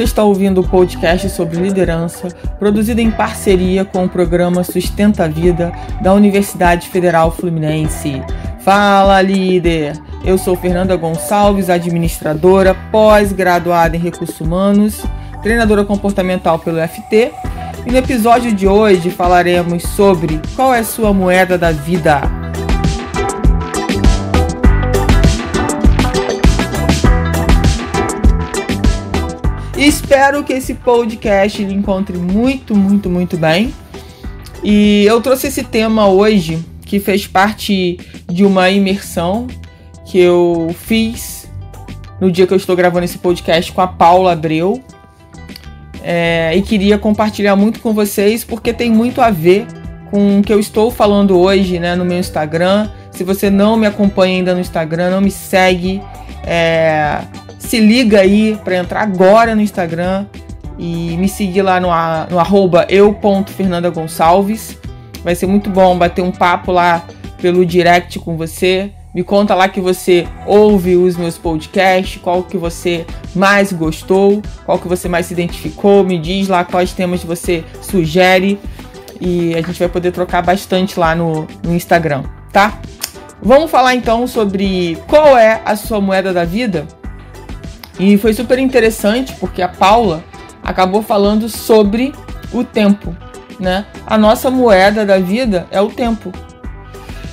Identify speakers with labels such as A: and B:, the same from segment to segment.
A: Você está ouvindo o podcast sobre liderança, produzido em parceria com o programa Sustenta a Vida da Universidade Federal Fluminense. Fala, líder! Eu sou Fernanda Gonçalves, administradora, pós-graduada em recursos humanos, treinadora comportamental pelo FT. E no episódio de hoje falaremos sobre qual é sua moeda da vida. Espero que esse podcast lhe encontre muito, muito, muito bem. E eu trouxe esse tema hoje que fez parte de uma imersão que eu fiz no dia que eu estou gravando esse podcast com a Paula Abreu. É, e queria compartilhar muito com vocês porque tem muito a ver com o que eu estou falando hoje né, no meu Instagram. Se você não me acompanha ainda no Instagram, não me segue. É, se liga aí para entrar agora no Instagram e me seguir lá no, arroba eu.fernandagonçalves. Vai ser muito bom bater um papo lá pelo direct com você. Me conta lá que você ouve os meus podcasts, qual que você mais gostou, qual que você mais se identificou, me diz lá quais temas você sugere e a gente vai poder trocar bastante lá no, no Instagram, tá? Vamos falar então sobre qual é a sua moeda da vida? E foi super interessante porque a Paula acabou falando sobre o tempo, né? A nossa moeda da vida é o tempo.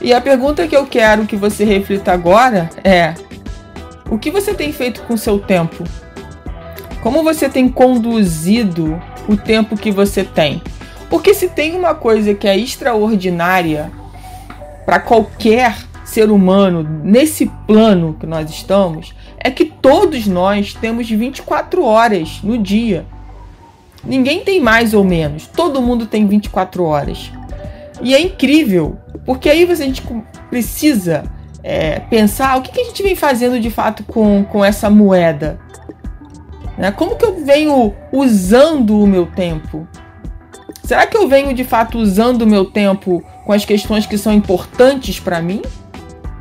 A: E a pergunta que eu quero que você reflita agora é: o que você tem feito com seu tempo? Como você tem conduzido o tempo que você tem? Porque se tem uma coisa que é extraordinária para qualquer ser humano nesse plano que nós estamos, é que todos nós temos 24 horas no dia. Ninguém tem mais ou menos, todo mundo tem 24 horas. E é incrível, porque aí você, a gente precisa é, pensar o que, que, a gente vem fazendo de fato com, com essa moeda. Né? Como que eu venho usando o meu tempo? Será que eu venho de fato usando o meu tempo com as questões que são importantes para mim?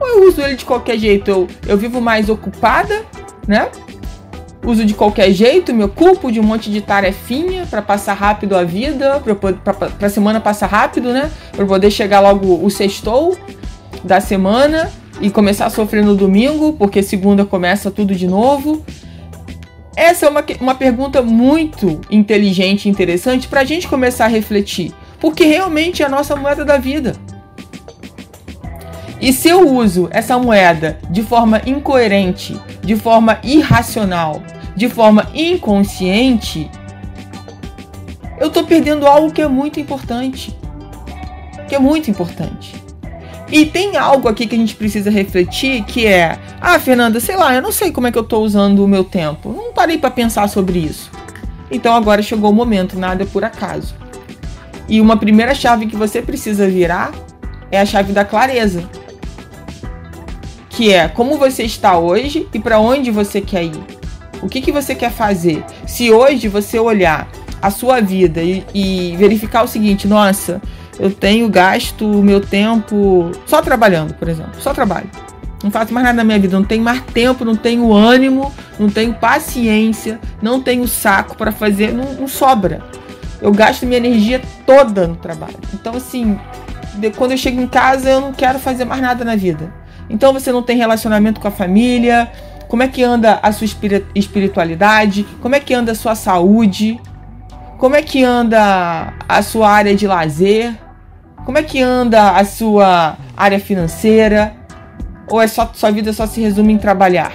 A: Ou eu uso ele de qualquer jeito? Eu, eu vivo mais ocupada, né? Uso de qualquer jeito, me ocupo de um monte de tarefinha para passar rápido a vida, para a semana passar rápido, né? Para poder chegar logo o sextou da semana e começar a sofrer no domingo, porque segunda começa tudo de novo. Essa é uma, uma pergunta muito inteligente e interessante para a gente começar a refletir, porque realmente é a nossa moeda da vida. E se eu uso essa moeda de forma incoerente, de forma irracional, de forma inconsciente, eu estou perdendo algo que é muito importante. Que é muito importante. E tem algo aqui que a gente precisa refletir que é: ah, Fernanda, sei lá, eu não sei como é que eu estou usando o meu tempo. Não parei para pensar sobre isso. Então agora chegou o momento, nada é por acaso. E uma primeira chave que você precisa virar é a chave da clareza que é como você está hoje e para onde você quer ir. O que, que você quer fazer? Se hoje você olhar a sua vida e, e verificar o seguinte, nossa, eu tenho gasto o meu tempo só trabalhando, por exemplo, só trabalho. Não faço mais nada na minha vida, não tenho mais tempo, não tenho ânimo, não tenho paciência, não tenho saco para fazer, não, não, sobra. Eu gasto minha energia toda no trabalho. Então, assim, de, quando eu chego em casa, eu não quero fazer mais nada na vida. Então você não tem relacionamento com a família. Como é que anda a sua espiritualidade? Como é que anda a sua saúde? Como é que anda a sua área de lazer? Como é que anda a sua área financeira? Ou é só sua vida só se resume em trabalhar?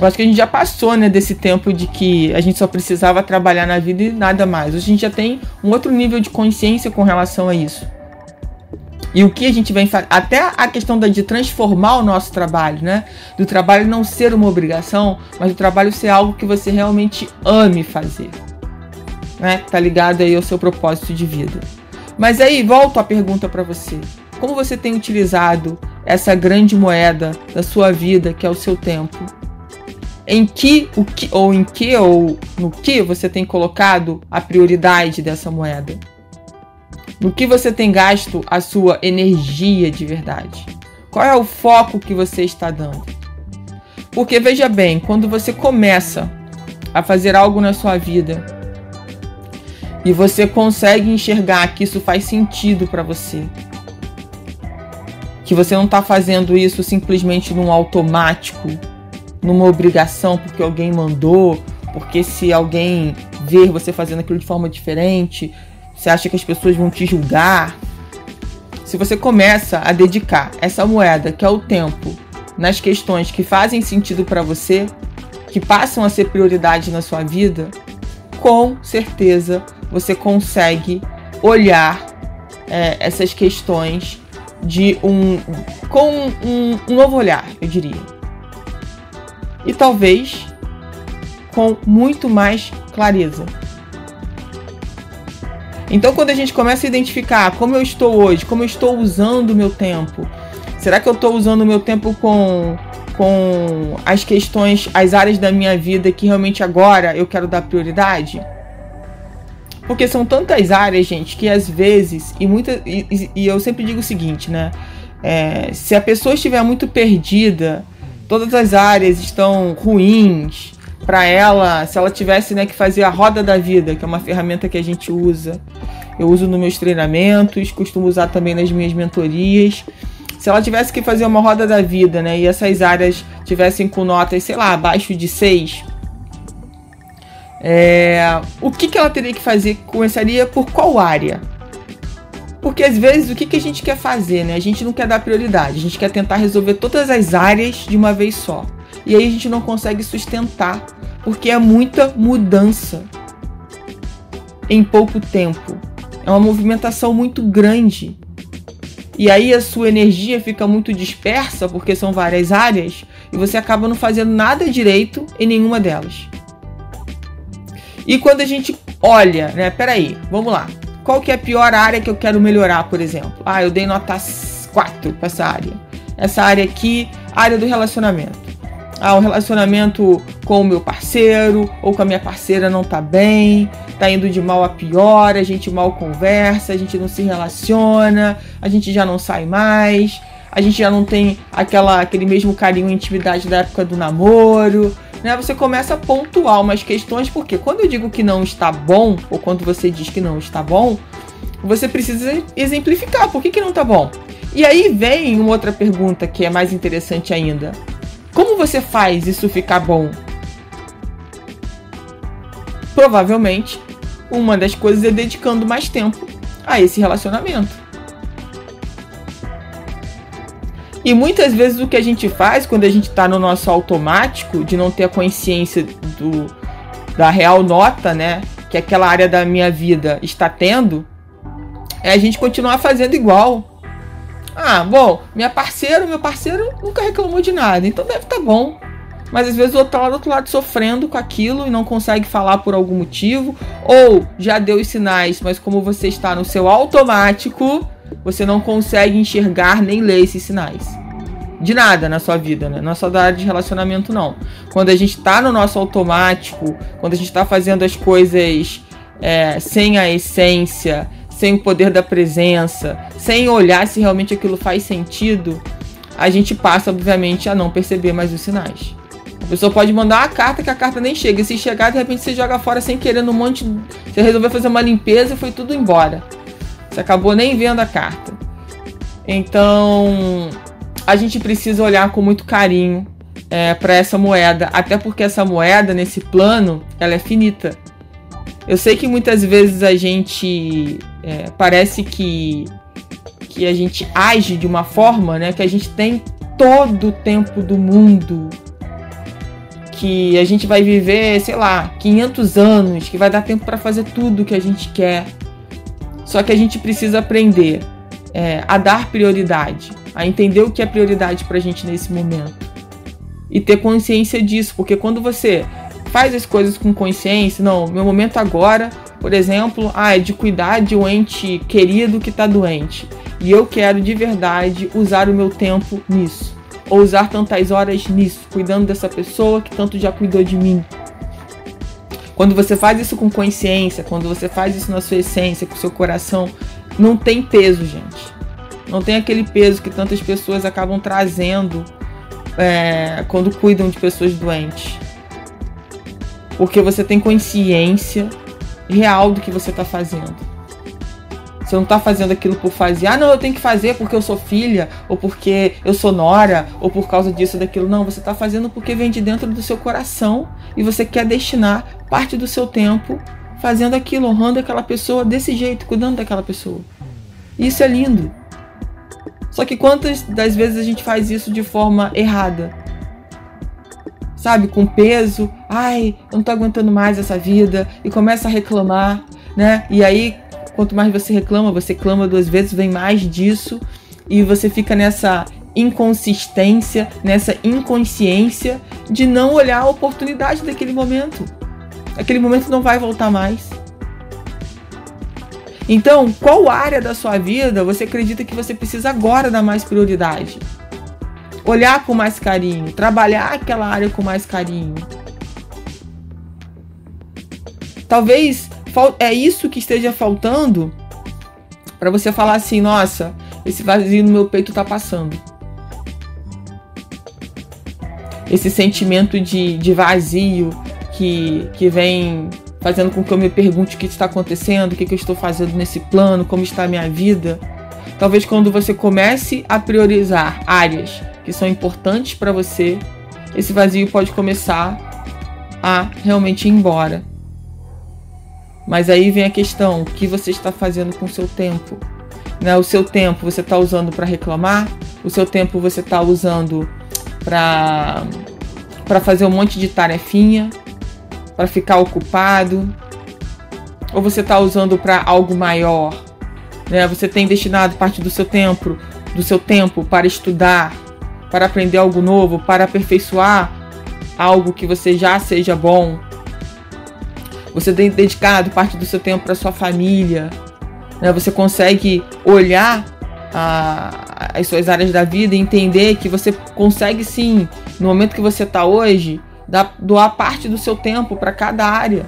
A: Eu acho que a gente já passou, né, desse tempo de que a gente só precisava trabalhar na vida e nada mais. Hoje a gente já tem um outro nível de consciência com relação a isso. E o que a gente vem fazer, até a questão de transformar o nosso trabalho, né? Do trabalho não ser uma obrigação, mas o trabalho ser algo que você realmente ame fazer. Né? Tá ligado aí ao seu propósito de vida. Mas aí, volto a pergunta para você. Como você tem utilizado essa grande moeda da sua vida, que é o seu tempo? Em que, o que ou em que ou no que você tem colocado a prioridade dessa moeda? No que você tem gasto a sua energia de verdade? Qual é o foco que você está dando? Porque veja bem, quando você começa a fazer algo na sua vida e você consegue enxergar que isso faz sentido para você, que você não está fazendo isso simplesmente num automático, numa obrigação porque alguém mandou, porque se alguém ver você fazendo aquilo de forma diferente, você acha que as pessoas vão te julgar. Se você começa a dedicar essa moeda, que é o tempo, nas questões que fazem sentido para você, que passam a ser prioridade na sua vida, com certeza você consegue olhar é, essas questões de um com um, um novo olhar, eu diria. E talvez com muito mais clareza. Então, quando a gente começa a identificar como eu estou hoje, como eu estou usando o meu tempo, será que eu estou usando o meu tempo com, com as questões, as áreas da minha vida que realmente agora eu quero dar prioridade? Porque são tantas áreas, gente, que às vezes, e, muita, e, e eu sempre digo o seguinte, né? É, se a pessoa estiver muito perdida, todas as áreas estão ruins para ela, se ela tivesse né, que fazer a roda da vida, que é uma ferramenta que a gente usa, eu uso nos meus treinamentos, costumo usar também nas minhas mentorias. Se ela tivesse que fazer uma roda da vida, né, e essas áreas tivessem com notas, sei lá, abaixo de 6, é, o que, que ela teria que fazer? Começaria por qual área? Porque às vezes o que, que a gente quer fazer, né? A gente não quer dar prioridade, a gente quer tentar resolver todas as áreas de uma vez só. E aí a gente não consegue sustentar, porque é muita mudança em pouco tempo. É uma movimentação muito grande. E aí a sua energia fica muito dispersa, porque são várias áreas, e você acaba não fazendo nada direito em nenhuma delas. E quando a gente olha, né? Peraí, vamos lá. Qual que é a pior área que eu quero melhorar, por exemplo? Ah, eu dei nota 4 para essa área. Essa área aqui, área do relacionamento. Ah, o relacionamento com o meu parceiro ou com a minha parceira não tá bem, tá indo de mal a pior, a gente mal conversa, a gente não se relaciona, a gente já não sai mais, a gente já não tem aquela, aquele mesmo carinho e intimidade da época do namoro, né, você começa a pontuar umas questões, porque quando eu digo que não está bom, ou quando você diz que não está bom, você precisa exemplificar por que, que não está bom. E aí vem uma outra pergunta que é mais interessante ainda. Como você faz isso ficar bom? Provavelmente, uma das coisas é dedicando mais tempo a esse relacionamento. E muitas vezes o que a gente faz quando a gente está no nosso automático, de não ter a consciência do, da real nota, né? Que aquela área da minha vida está tendo, é a gente continuar fazendo igual. Ah, bom, minha parceira, meu parceiro nunca reclamou de nada, então deve estar tá bom. Mas às vezes o outro tá lá do outro lado sofrendo com aquilo e não consegue falar por algum motivo, ou já deu os sinais, mas como você está no seu automático, você não consegue enxergar nem ler esses sinais. De nada na sua vida, né? Não é só da área de relacionamento, não. Quando a gente tá no nosso automático, quando a gente tá fazendo as coisas é, sem a essência, sem o poder da presença, sem olhar se realmente aquilo faz sentido, a gente passa, obviamente, a não perceber mais os sinais. A pessoa pode mandar uma carta que a carta nem chega. E se chegar, de repente você joga fora sem querer no monte. Você resolveu fazer uma limpeza e foi tudo embora. Você acabou nem vendo a carta. Então, a gente precisa olhar com muito carinho é, para essa moeda, até porque essa moeda nesse plano ela é finita. Eu sei que muitas vezes a gente é, parece que que a gente age de uma forma, né, que a gente tem todo o tempo do mundo, que a gente vai viver, sei lá, 500 anos, que vai dar tempo para fazer tudo que a gente quer. Só que a gente precisa aprender é, a dar prioridade, a entender o que é prioridade para a gente nesse momento e ter consciência disso, porque quando você faz as coisas com consciência, não, meu momento agora, por exemplo, ah, é de cuidar de um ente querido que está doente e eu quero de verdade usar o meu tempo nisso, ou usar tantas horas nisso, cuidando dessa pessoa que tanto já cuidou de mim. Quando você faz isso com consciência, quando você faz isso na sua essência, com o seu coração, não tem peso, gente. Não tem aquele peso que tantas pessoas acabam trazendo é, quando cuidam de pessoas doentes. Porque você tem consciência real do que você está fazendo. Você não está fazendo aquilo por fazer. Ah, não, eu tenho que fazer porque eu sou filha, ou porque eu sou nora, ou por causa disso, daquilo. Não, você está fazendo porque vem de dentro do seu coração e você quer destinar parte do seu tempo fazendo aquilo, honrando aquela pessoa desse jeito, cuidando daquela pessoa. Isso é lindo. Só que quantas das vezes a gente faz isso de forma errada? Sabe, com peso, ai, eu não tô aguentando mais essa vida, e começa a reclamar, né? E aí, quanto mais você reclama, você clama duas vezes, vem mais disso, e você fica nessa inconsistência, nessa inconsciência de não olhar a oportunidade daquele momento. Aquele momento não vai voltar mais. Então, qual área da sua vida você acredita que você precisa agora dar mais prioridade? Olhar com mais carinho, trabalhar aquela área com mais carinho. Talvez é isso que esteja faltando para você falar assim: nossa, esse vazio no meu peito tá passando. Esse sentimento de, de vazio que, que vem fazendo com que eu me pergunte o que está acontecendo, o que, que eu estou fazendo nesse plano, como está a minha vida. Talvez quando você comece a priorizar áreas que são importantes para você, esse vazio pode começar a realmente ir embora. Mas aí vem a questão: o que você está fazendo com o seu tempo? Né? O seu tempo você está usando para reclamar? O seu tempo você está usando para para fazer um monte de tarefinha? para ficar ocupado? Ou você está usando para algo maior? Né? Você tem destinado parte do seu tempo, do seu tempo para estudar, para aprender algo novo, para aperfeiçoar algo que você já seja bom. Você tem dedicado parte do seu tempo para sua família. Né? Você consegue olhar a, as suas áreas da vida e entender que você consegue sim, no momento que você está hoje, doar parte do seu tempo para cada área.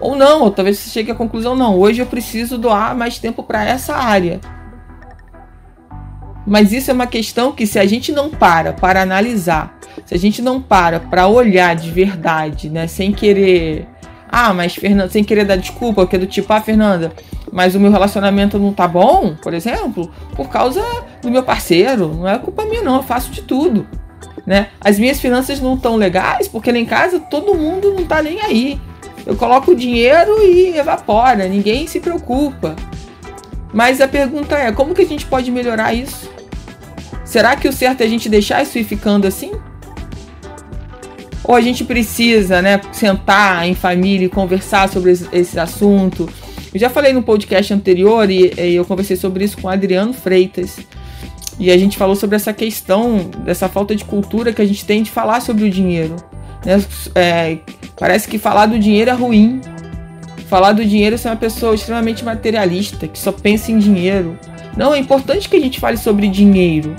A: Ou não, ou talvez você chegue à conclusão: não, hoje eu preciso doar mais tempo para essa área. Mas isso é uma questão que, se a gente não para para analisar, se a gente não para para olhar de verdade, né, sem querer. Ah, mas Fernanda, sem querer dar desculpa, que é do tipo, ah, Fernanda, mas o meu relacionamento não tá bom, por exemplo, por causa do meu parceiro. Não é culpa minha, não, eu faço de tudo né? As minhas finanças não estão legais porque lá em casa todo mundo não tá nem aí. Eu coloco o dinheiro e evapora, ninguém se preocupa. Mas a pergunta é, como que a gente pode melhorar isso? Será que o certo é a gente deixar isso ir ficando assim? Ou a gente precisa, né, sentar em família e conversar sobre esse, assunto? Eu já falei no podcast anterior e, e eu conversei sobre isso com Adriano Freitas. E a gente falou sobre essa questão, dessa falta de cultura que a gente tem de falar sobre o dinheiro. Né? É, parece que falar do dinheiro é ruim. Falar do dinheiro é uma pessoa extremamente materialista, que só pensa em dinheiro. Não, é importante que a gente fale sobre dinheiro.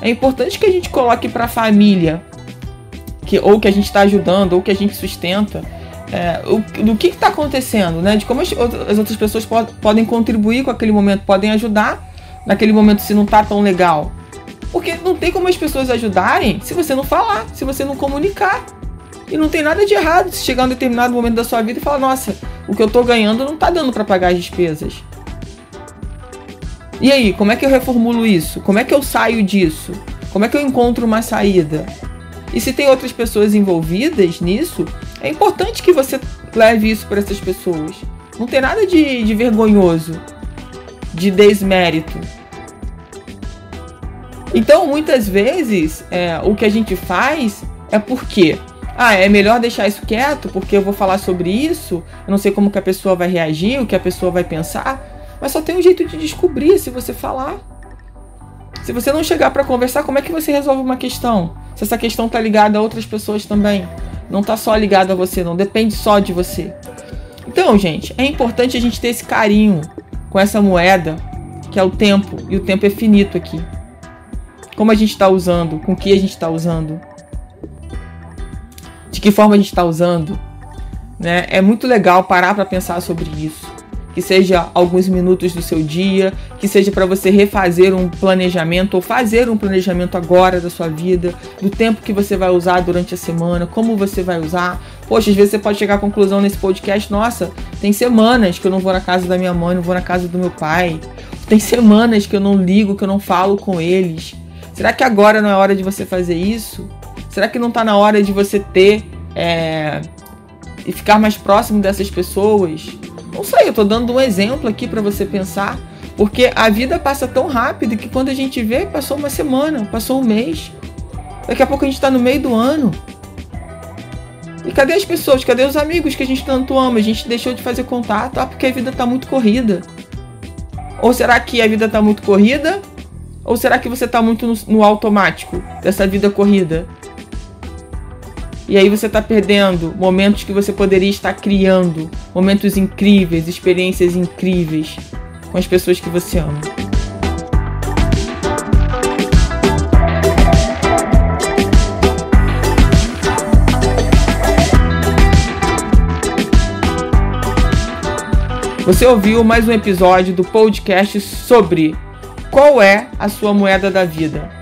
A: É importante que a gente coloque para a família, que, ou que a gente está ajudando, ou que a gente sustenta, é, o, do que está acontecendo, né? De como as, as outras pessoas pod, podem contribuir com aquele momento, podem ajudar naquele momento se não tá tão legal? Porque não tem como as pessoas ajudarem se você não falar, se você não comunicar. E não tem nada de errado se chegar um determinado momento da sua vida e falar: nossa, o que eu tô ganhando não tá dando para pagar as despesas. E aí, como é que eu reformulo isso? Como é que eu saio disso? Como é que eu encontro uma saída? E se tem outras pessoas envolvidas nisso, é importante que você leve isso para essas pessoas. Não tem nada de, de vergonhoso de desmérito. Então, muitas vezes, é, o que a gente faz é porque, ah, é melhor deixar isso quieto, porque eu vou falar sobre isso, eu não sei como que a pessoa vai reagir, o que a pessoa vai pensar, mas só tem um jeito de descobrir se você falar. Se você não chegar para conversar, como é que você resolve uma questão? Se essa questão tá ligada a outras pessoas também. Não tá só ligada a você, não depende só de você. Então, gente, é importante a gente ter esse carinho com essa moeda, que é o tempo, e o tempo é finito aqui. Como a gente está usando, com que a gente está usando, de que forma a gente está usando. Né? É muito legal parar para pensar sobre isso. Que seja alguns minutos do seu dia, que seja para você refazer um planejamento ou fazer um planejamento agora da sua vida, do tempo que você vai usar durante a semana, como você vai usar. Poxa, às vezes você pode chegar à conclusão nesse podcast: nossa, tem semanas que eu não vou na casa da minha mãe, não vou na casa do meu pai, tem semanas que eu não ligo, que eu não falo com eles. Será que agora não é hora de você fazer isso? Será que não está na hora de você ter é, e ficar mais próximo dessas pessoas? Não sei, eu tô dando um exemplo aqui para você pensar, porque a vida passa tão rápido que quando a gente vê, passou uma semana, passou um mês. Daqui a pouco a gente tá no meio do ano. E cadê as pessoas? Cadê os amigos que a gente tanto ama? A gente deixou de fazer contato, ah, porque a vida tá muito corrida. Ou será que a vida tá muito corrida? Ou será que você tá muito no, no automático dessa vida corrida? E aí você está perdendo momentos que você poderia estar criando, momentos incríveis, experiências incríveis com as pessoas que você ama. Você ouviu mais um episódio do podcast sobre qual é a sua moeda da vida